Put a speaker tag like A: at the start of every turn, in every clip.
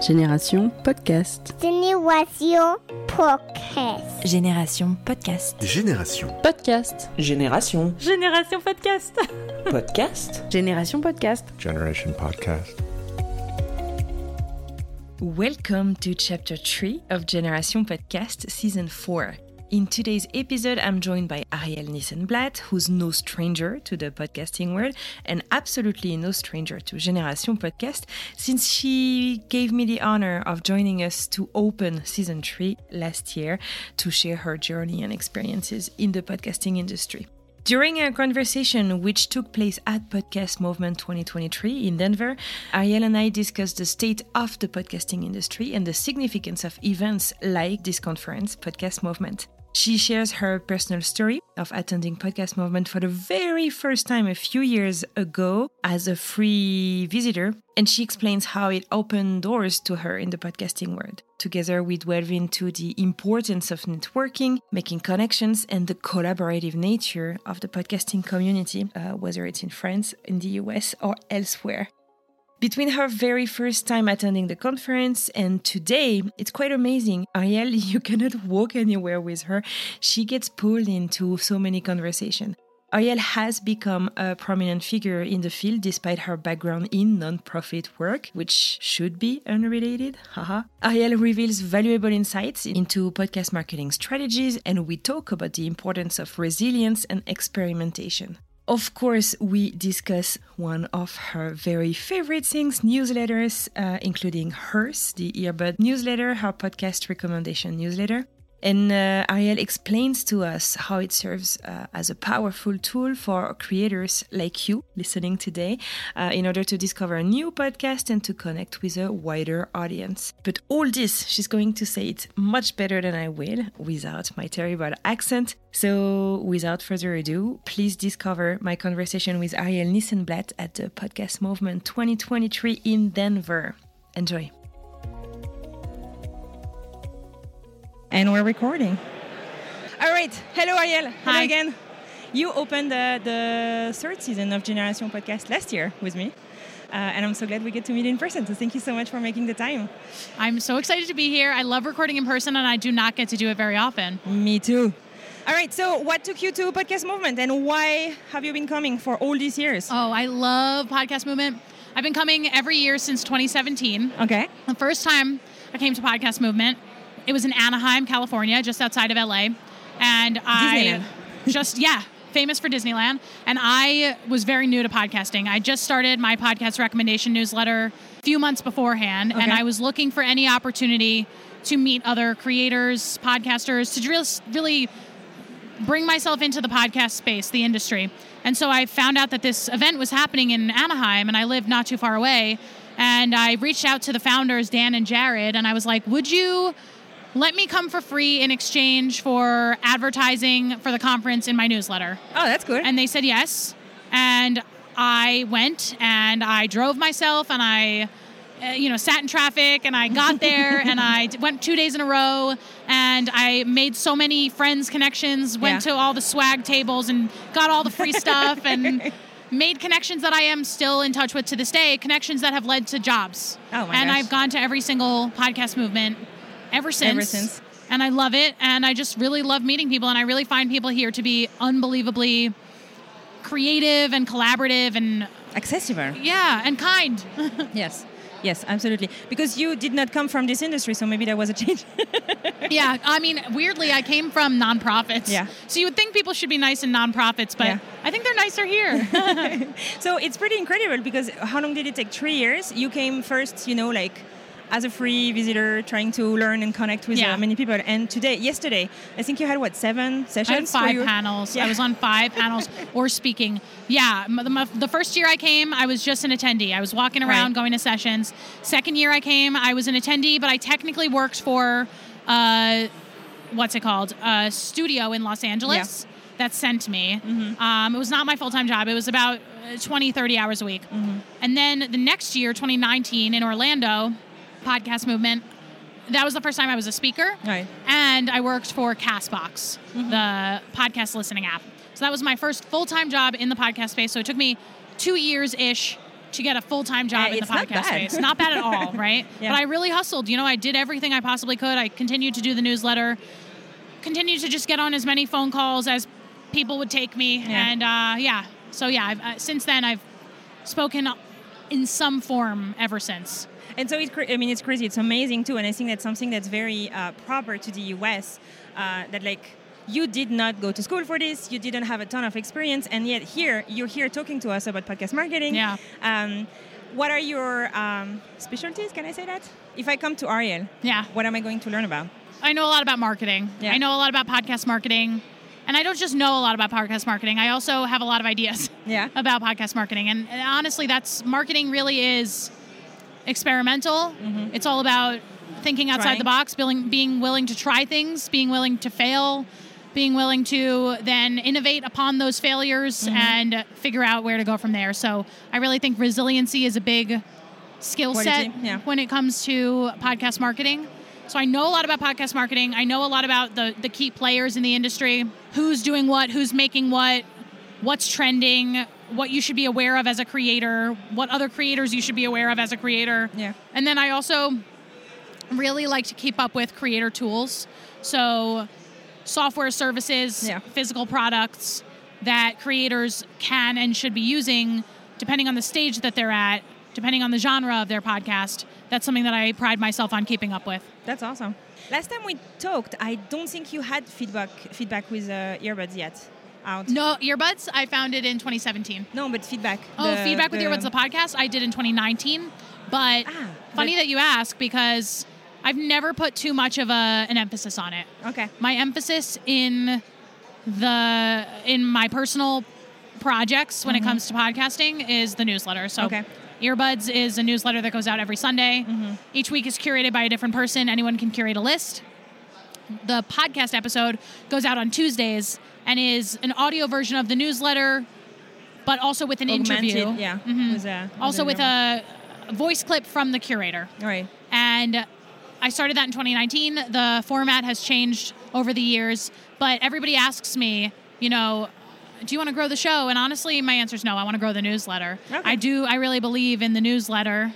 A: Génération Podcast.
B: Génération Podcast.
C: Génération Podcast.
D: Génération.
A: Podcast.
E: Génération.
C: Génération Podcast.
E: Podcast.
A: Génération Podcast.
D: Generation Podcast.
C: Welcome to chapter 3 of Generation Podcast season 4. In today's episode, I'm joined by Arielle Nissenblatt, who's no stranger to the podcasting world and absolutely no stranger to Generation Podcast, since she gave me the honor of joining us to open season 3 last year to share her journey and experiences in the podcasting industry. During a conversation which took place at Podcast Movement 2023 in Denver, Arielle and I discussed the state of the podcasting industry and the significance of events like this conference, Podcast Movement. She shares her personal story of attending Podcast Movement for the very first time a few years ago as a free visitor, and she explains how it opened doors to her in the podcasting world. Together, we delve into the importance of networking, making connections, and the collaborative nature of the podcasting community, uh, whether it's in France, in the US, or elsewhere. Between her very first time attending the conference and today, it's quite amazing. Arielle, you cannot walk anywhere with her. She gets pulled into so many conversations. Arielle has become a prominent figure in the field despite her background in non-profit work, which should be unrelated. Haha. Arielle reveals valuable insights into podcast marketing strategies, and we talk about the importance of resilience and experimentation. Of course, we discuss one of her very favorite things newsletters, uh, including hers, the Earbud newsletter, her podcast recommendation newsletter. And uh, Arielle explains to us how it serves uh, as a powerful tool for creators like you listening today uh, in order to discover a new podcast and to connect with a wider audience. But all this, she's going to say it much better than I will without my terrible accent. So, without further ado, please discover my conversation with Arielle Nissenblatt at the Podcast Movement 2023 in Denver. Enjoy. And we're recording. All right. Hello, Arielle. Hello
F: Hi.
C: again. You opened the, the third season of Generation Podcast last year with me. Uh, and I'm so glad we get to meet in person. So thank you so much for making the time.
F: I'm so excited to be here. I love recording in person, and I do not get to do it very often.
C: Me too. All right. So, what took you to Podcast Movement, and why have you been coming for all these years?
F: Oh, I love Podcast Movement. I've been coming every year since 2017.
C: Okay.
F: The first time I came to Podcast Movement, it was in Anaheim, California, just outside of LA. And I just, yeah, famous for Disneyland. And I was very new to podcasting. I just started my podcast recommendation newsletter a few months beforehand, and I was looking for any opportunity to meet other creators, podcasters, to just really bring myself into the podcast space, the industry. And so I found out that this event was happening in Anaheim, and I lived not too far away. And I reached out to the founders, Dan and Jared, and I was like, Would you let me come for free in exchange for advertising for the conference in my newsletter?
C: Oh, that's good.
F: And they said yes. And I went and I drove myself and I, uh, you know, sat in traffic and I got there and I d- went two days in a row and I made so many friends connections, went
C: Yeah.
F: to all the swag tables and got all the free stuff and made connections that I am still in touch with to this day, connections that have led to jobs.
C: Oh my
F: and
C: gosh.
F: I've gone to every single podcast movement ever since.
C: Ever since.
F: And I love it. And I just really love meeting people. And I really find people here to be unbelievably creative and collaborative and
C: Accessible.
F: yeah, and kind.
C: Yes. Yes, absolutely. Because you did not come from this industry, so maybe there was a change.
F: yeah, I mean, weirdly, I came from nonprofits.
C: Yeah.
F: So you would think people should be nice in nonprofits, but
C: Yeah.
F: I think they're nicer here.
C: so it's pretty incredible because how long did it take? Three years. You came first, you know, like
G: as a free visitor, trying to learn and connect with
F: Yeah.
G: uh, many people. And today, yesterday, I think you had what seven sessions?
F: I had five panels.
G: Yeah.
F: I was on five panels or speaking. Yeah, the, the first year I came, I was just an attendee. I was walking around,
G: Right.
F: going to sessions. Second year I came, I was an attendee, but I technically worked for, uh, what's it called, a studio in Los Angeles that sent me.
G: Mm-hmm.
F: Um, it was not my full time job. It was about uh, 20, 30 hours a week.
G: Mm-hmm.
F: And then the next year, 2019, in Orlando, podcast movement. That was the first time I was a speaker
G: Right.
F: and I worked for Castbox,
G: Mm-hmm.
F: the podcast listening app. So that was my first full time job in the podcast space. So it took me two years ish to get a full time job in the
G: not
F: podcast space. Not bad at all, right?
G: Yeah.
F: But I really hustled. You know, I did everything I possibly could. I continued to do the newsletter, continued to just get on as many phone calls as people would take me,
G: Yeah.
F: and uh, yeah. So yeah, I've, uh, since then I've spoken in some form ever since.
G: And so it's, cra- I mean, it's crazy. It's amazing too, and I think that's something that's very uh, proper to the US. Uh, that like you did not go to school for this, you didn't have a ton of experience, and yet here you're here talking to us about podcast marketing.
F: Yeah.
G: Um, what are your um, specialties? Can I say that? If I come to Arielle,
F: Yeah.
G: what am I going to learn about?
F: I know a lot about marketing.
G: Yeah.
F: I know a lot about podcast marketing. And I don't just know a lot about podcast marketing. I also have a lot of ideas
G: Yeah.
F: about podcast marketing. And, and honestly, that's marketing really is experimental. It's all about thinking outside
G: Trying.
F: the box, being, being willing to try things, being willing to fail, being willing to then innovate upon those failures and figure out where to go from there. So I really think resiliency is a big skill set
G: yeah.
F: when it comes to podcast marketing. So I know a lot about podcast marketing. I know a lot about the the key players in the industry, who's doing what, who's making what, what's trending, what you should be aware of as a creator, what other creators you should be aware of as a creator.
G: Yeah.
F: And then I also really like to keep up with creator tools. So software services,
G: Yeah.
F: physical products that creators can and should be using depending on the stage that they're at, depending on the genre of their podcast. That's something that I pride myself on keeping up with.
G: That's awesome. Last time we talked, I don't think you had feedback feedback with uh, earbuds yet. Out.
F: No, earbuds, I found it in 2017.
G: No, but feedback.
F: Oh,
G: The-
F: feedback with
G: the-
F: earbuds, the podcast, I did in 2019. But
G: Ah,
F: funny
G: but-
F: that you ask because I've never put too much of a, an emphasis on it.
G: Okay.
F: My emphasis in the in my personal projects when it comes to podcasting is the newsletter. So
G: Mm-hmm. Okay.
F: Earbuds is a newsletter that goes out every Sunday.
G: Mm-hmm.
F: Each week is curated by a different person. Anyone can curate a list. The podcast episode goes out on Tuesdays and is an audio version of the newsletter, but also with an
G: Augmented,
F: interview.
G: Yeah.
F: Mhm.
G: With a,
F: Also with a voice clip from the curator.
G: All right.
F: And I started that in 2019. The format has changed over the years, but everybody asks me, you know, do you want to grow the show? And honestly, my answer is no. I want to grow the newsletter.
G: Okay.
F: I do. I really believe in the newsletter.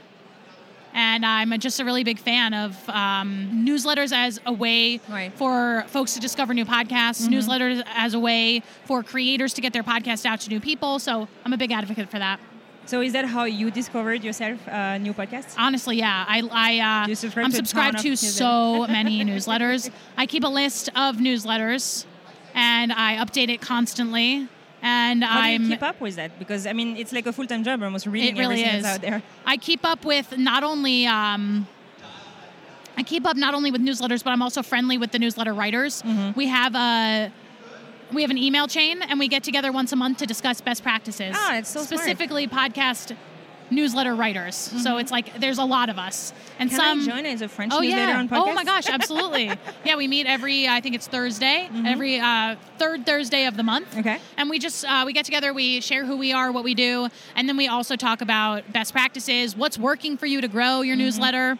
F: And I'm just a really big fan of um, newsletters as a way
G: Right.
F: for folks to discover new podcasts, newsletters as a way for creators to get their podcast out to new people. So I'm a big advocate for that.
G: So is that how you discovered yourself uh, new podcasts?
F: Honestly, yeah. I, I uh,
G: subscribe
F: I'm subscribed
G: ton
F: to so many newsletters. I keep a list of newsletters, and I update it constantly. And
G: How
F: I'm
G: do you keep up with that? Because I mean, it's like a full-time job, almost reading
F: it really is
G: out there.
F: I keep up with not only um, I keep up not only with newsletters, but I'm also friendly with the newsletter writers.
G: Mm-hmm.
F: We have a we have an email chain, and we get together once a month to discuss best practices.
G: Ah, it's so smart.
F: specifically podcast newsletter writers. So it's like there's a lot of us, and
G: Mm-hmm. Can
F: some
G: I join as a French
F: Oh
G: newsletter
F: yeah!
G: on podcast?
F: Oh my gosh, absolutely. yeah, we meet every I think it's Thursday, every uh, third Thursday of the month.
G: Mm-hmm. Okay.
F: And we just uh, we get together, we share who we are, what we do, and then we also talk about best practices, what's working for you to grow your
G: Mm-hmm.
F: newsletter,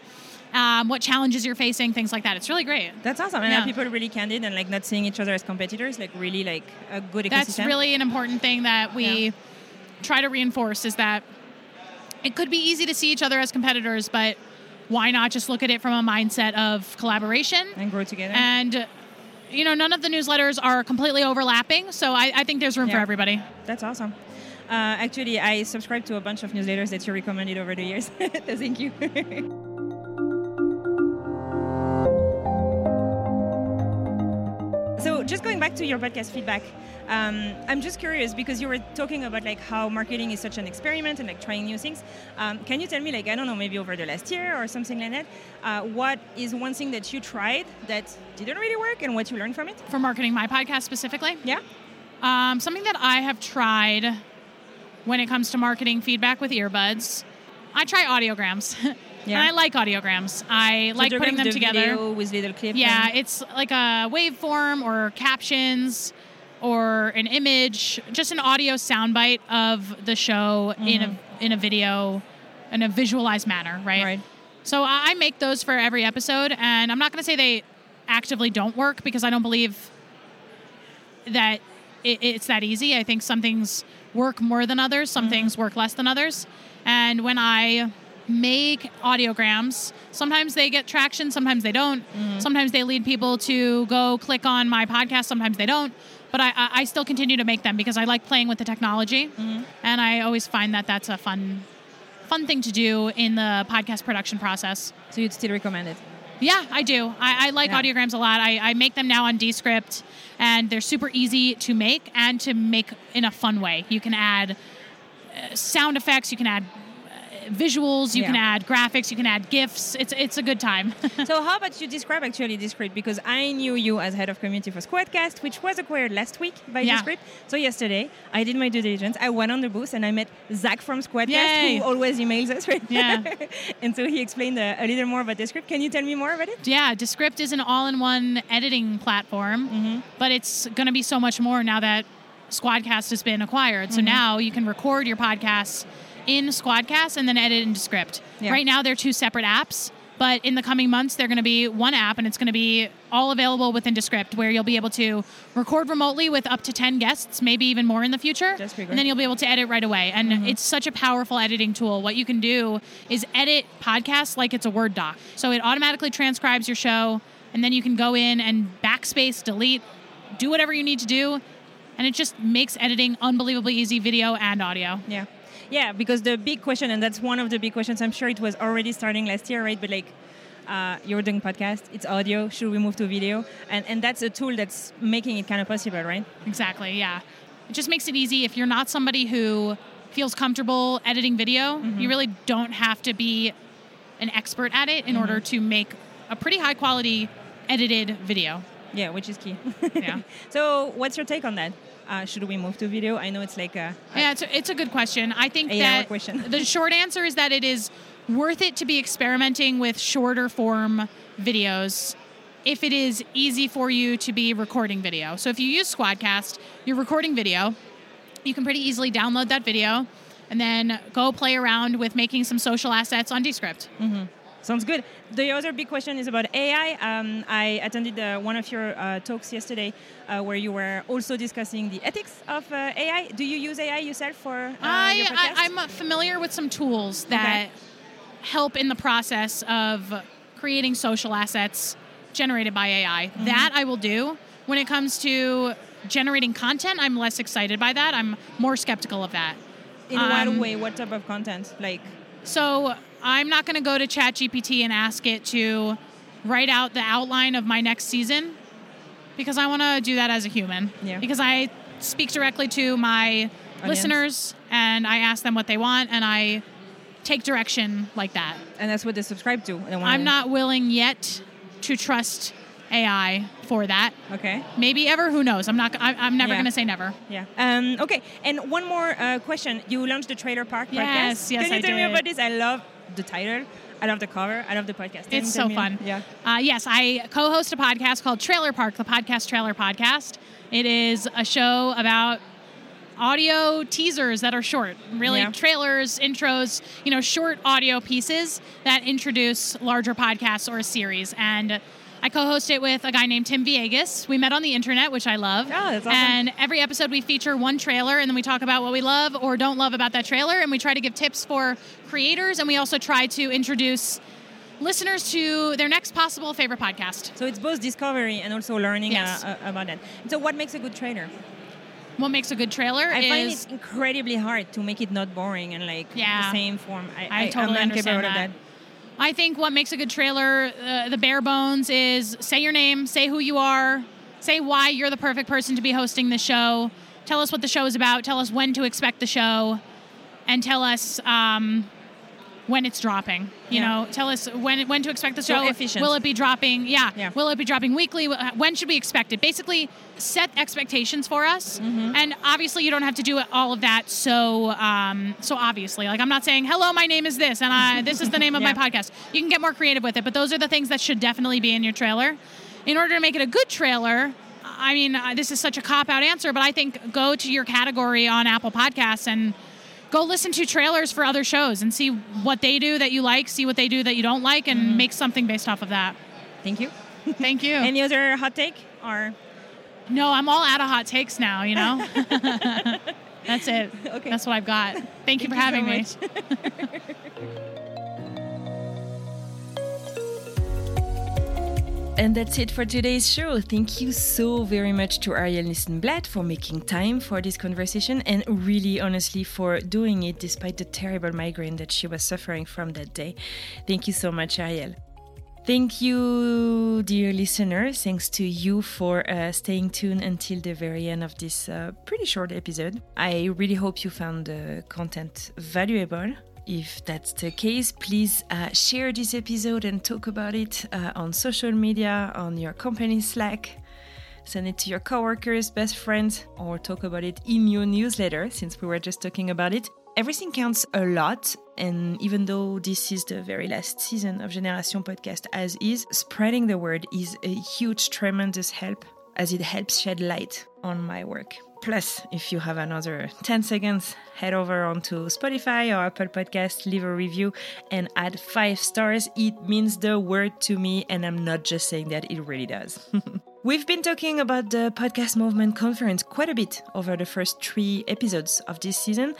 F: um, what challenges you're facing, things like that. It's really great.
G: That's awesome. And
F: Yeah.
G: people are really candid and like not seeing each other as competitors, like really like a good ecosystem?
F: That's really an important thing that we
G: Yeah.
F: try to reinforce is that it could be easy to see each other as competitors, but why not just look at it from a mindset of collaboration
G: and grow together.
F: and you know none of the newsletters are completely overlapping so i, I think there's room for everybody
G: That's awesome. Uh, actually, I subscribe to a bunch of newsletters that you recommended over the years. thank you. so just going going back to your podcast feedback, um, I'm just curious because you were talking about like how marketing is such an experiment and like trying new things. Um, can you tell me like I don't know maybe over the last year or something like that, uh, what is one thing that you tried that didn't really work and what you learned from it?
F: For marketing my podcast specifically,
G: Yeah.
F: um, something that I have tried when it comes to marketing feedback with earbuds, I try audiograms.
G: Yeah.
F: and I like audiograms. I
G: So
F: like putting them
G: the
F: together.
G: video with little clips.
F: Yeah, it's like a waveform or captions or an image, just an audio soundbite of the show in a in a video, in a visualized manner, right?
G: Mm-hmm. Right.
F: So I make those for every episode, and I'm not going to say they actively don't work because I don't believe that it, it's that easy. I think some things work more than others, some things work less than others. And when I make audiograms, sometimes they get traction, sometimes they don't. Sometimes they lead people to go click on my podcast, sometimes they don't. But I, I still continue to make them because I like playing with the technology, and I always find that that's a fun, fun thing to do in the podcast production process.
G: so you'd still recommend it.
F: Yeah, I do. I, I like
G: Yeah.
F: audiograms a lot. I, I make them now on Descript, and they're super easy to make and to make in a fun way. You can add uh, sound effects, you can add visuals, you can add graphics, you can add gifs. It's it's a good time.
G: so how about you describe actually Descript because I knew you as head of community for Squadcast, which was acquired last week by
F: Yeah.
G: Descript. So yesterday I did my due diligence. I went on the booth and I met Zach from Squadcast,
F: Yay.
G: who always emails us. Right?
F: Yeah.
G: and so he explained uh, a little more about Descript. Can you tell me more about it?
F: yeah, Descript is an all-in-one editing platform,
G: Mm-hmm.
F: but it's going to be so much more now that Squadcast has been acquired. So
G: Mm-hmm.
F: now you can record your podcasts in Squadcast and then edit into Descript.
G: Yeah.
F: Right now they're two separate apps, but in the coming months they're going to be one app and it's going to be all available within Descript where you'll be able to record remotely with up to 10 guests, maybe even more in the future.
G: That's pretty
F: and then you'll be able to edit right away. And
G: Mm-hmm.
F: it's such a powerful editing tool. What you can do is edit podcasts like it's a Word doc. So it automatically transcribes your show, and then you can go in and backspace, delete, do whatever you need to do. And it just makes editing unbelievably easy, video and audio.
G: Yeah. Yeah, because the big question, and that's one of the big questions, I'm sure it was already starting last year, right? But like, uh, you're doing podcast, it's audio, should we move to video? And, and that's a tool that's making it kind of possible, right?
F: Exactly, yeah. It just makes it easy. If you're not somebody who feels comfortable editing video, you really don't have to be an expert at it in order to make a pretty high quality edited video.
G: Yeah, which is key.
F: Yeah.
G: so, what's your take on that? Uh, should we move to video? I know it's like a, a-
F: Yeah, it's a, it's a good question. I think that
G: question.
F: the short answer is that it is worth it to be experimenting with shorter form videos if it is easy for you to be recording video. So if you use Squadcast, you're recording video, you can pretty easily download that video and then go play around with making some social assets on Descript.
G: Sounds good. The other big question is about AI. Um, I attended uh, one of your uh, talks yesterday uh, where you were also discussing the ethics of uh, AI. Do you use AI yourself for uh, your
F: I,
G: podcast?
F: I, I'm uh, familiar with some tools that help in the process of creating social assets generated by AI.
G: Mm-hmm.
F: That I will do. When it comes to generating content, I'm less excited by that. I'm more skeptical of that.
G: In what
F: um,
G: way? What type of content? Like,
F: So I'm not going to go to ChatGPT and ask it to write out the outline of my next season because I want to do that as a human.
G: Yeah.
F: Because I speak directly to my listeners and I ask them what they want and I take direction like that.
G: and that's what they subscribe to.
F: I'm not willing yet to trust AI for that.
G: Okay.
F: Maybe ever, who knows? I'm not. I, I'm never
G: Yeah.
F: going to say never.
G: Yeah. Um, okay. And one more uh, question. You launched the Trailer Park
F: Yes,
G: podcast.
F: yes,
G: Can you
F: I
G: tell me about this? I love the title. I love the cover. I love the podcast.
F: It's so fun.
G: Yeah.
F: Uh, yes, I co-host a podcast called Trailer Park, the podcast Trailer Podcast. It is a show about audio teasers that are short, really
G: Yeah.
F: trailers, intros, you know, short audio pieces that introduce larger podcasts or a series. And I co-host it with a guy named Tim Viegas. We met on the internet, which I love.
G: Oh, that's awesome.
F: And every episode we feature one trailer and then we talk about what we love or don't love about that trailer and we try to give tips for creators and we also try to introduce listeners to their next possible favorite podcast.
G: So it's both discovery and also learning
F: Yes.
G: uh, uh, about that. So what makes a good trailer?
F: What makes a good trailer
G: I find it incredibly hard to make it not boring and like
F: Yeah.
G: the same form. I,
F: I
G: I,
F: totally
G: incapable
F: understand
G: of
F: that. I think what makes a good trailer, uh, the bare bones, is say your name, say who you are, say why you're the perfect person to be hosting the show. Tell us what the show is about. Tell us when to expect the show, and tell us um, when it's dropping. You
G: Yeah.
F: know, tell us when when to expect the show.
G: efficient.
F: Will it be dropping? Yeah.
G: Yeah.
F: Will it be dropping weekly? When should we expect it? Basically, set expectations for us.
G: Mm-hmm.
F: And obviously, you don't have to do all of that so um, so obviously. Like I'm not saying, "Hello, my name is this," and I, this is the name of my podcast. You can get more creative with it, but those are the things that should definitely be in your trailer. In order to make it a good trailer, I mean, uh, this is such a cop out answer, but I think go to your category on Apple Podcasts and go listen to trailers for other shows and see what they do that you like, see what they do that you don't like, and mm-hmm. make something based off of that.
G: Thank you.
F: Thank you.
G: Any other hot take or
F: no, I'm all out of hot takes now, you know? That's it.
G: Okay.
F: That's what I've got. Thank you for
G: Thank
F: having
G: you
F: me.
C: And that's it for today's show. Thank you so very much to Arielle Nissenblatt for making time for this conversation and really honestly for doing it despite the terrible migraine that she was suffering from that day. Thank you so much, Arielle. Thank you, dear listener. Thanks to you for uh, staying tuned until the very end of this uh, pretty short episode. I really hope you found the content valuable. If that's the case, please uh, share this episode and talk about it uh, on social media, on your company Slack. Send it to your coworkers, best friends, or talk about it in your newsletter since we were just talking about it. Everything counts a lot, and even though this is the very last season of Generation Podcast as is, spreading the word is a huge, tremendous help as it helps shed light on my work. Plus, if you have another 10 seconds, head over onto Spotify or Apple Podcast, leave a review, and add five stars. It means the word to me, and I'm not just saying that, it really does. We've been talking about the Podcast Movement Conference quite a bit over the first three episodes of this season.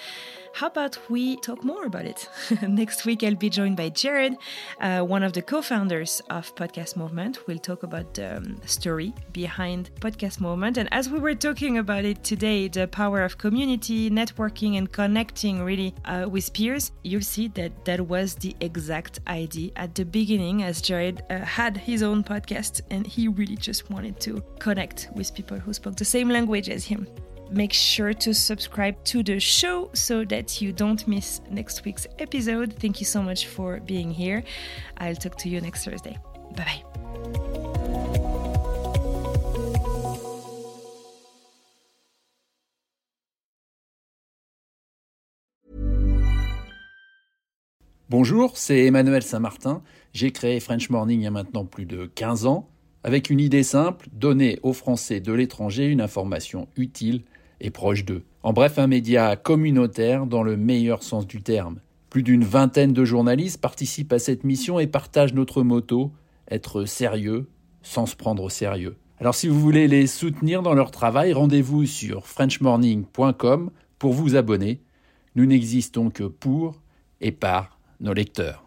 C: How about we talk more about it? Next week, I'll be joined by Jared, uh, one of the co founders of Podcast Movement. We'll talk about the um, story behind Podcast Movement. And as we were talking about it today, the power of community, networking, and connecting really uh, with peers, you'll see that that was the exact idea at the beginning as Jared uh, had his own podcast and he really just wanted to connect with people who spoke the same language as him. Make sure to subscribe to the show so that you don't miss next week's episode. Thank you so much for being here. I'll talk to you next Thursday. Bye bye.
D: Bonjour, c'est Emmanuel Saint-Martin. J'ai créé French Morning il y a maintenant plus de 15 ans, avec une idée simple, donner aux Français de l'étranger une information utile et proche d'eux. En bref, un média communautaire dans le meilleur sens du terme. Plus d'une vingtaine de journalistes participent à cette mission et partagent notre motto, être sérieux sans se prendre au sérieux. Alors si vous voulez les soutenir dans leur travail, rendez-vous sur frenchmorning.com pour vous abonner. Nous n'existons que pour et par nos lecteurs.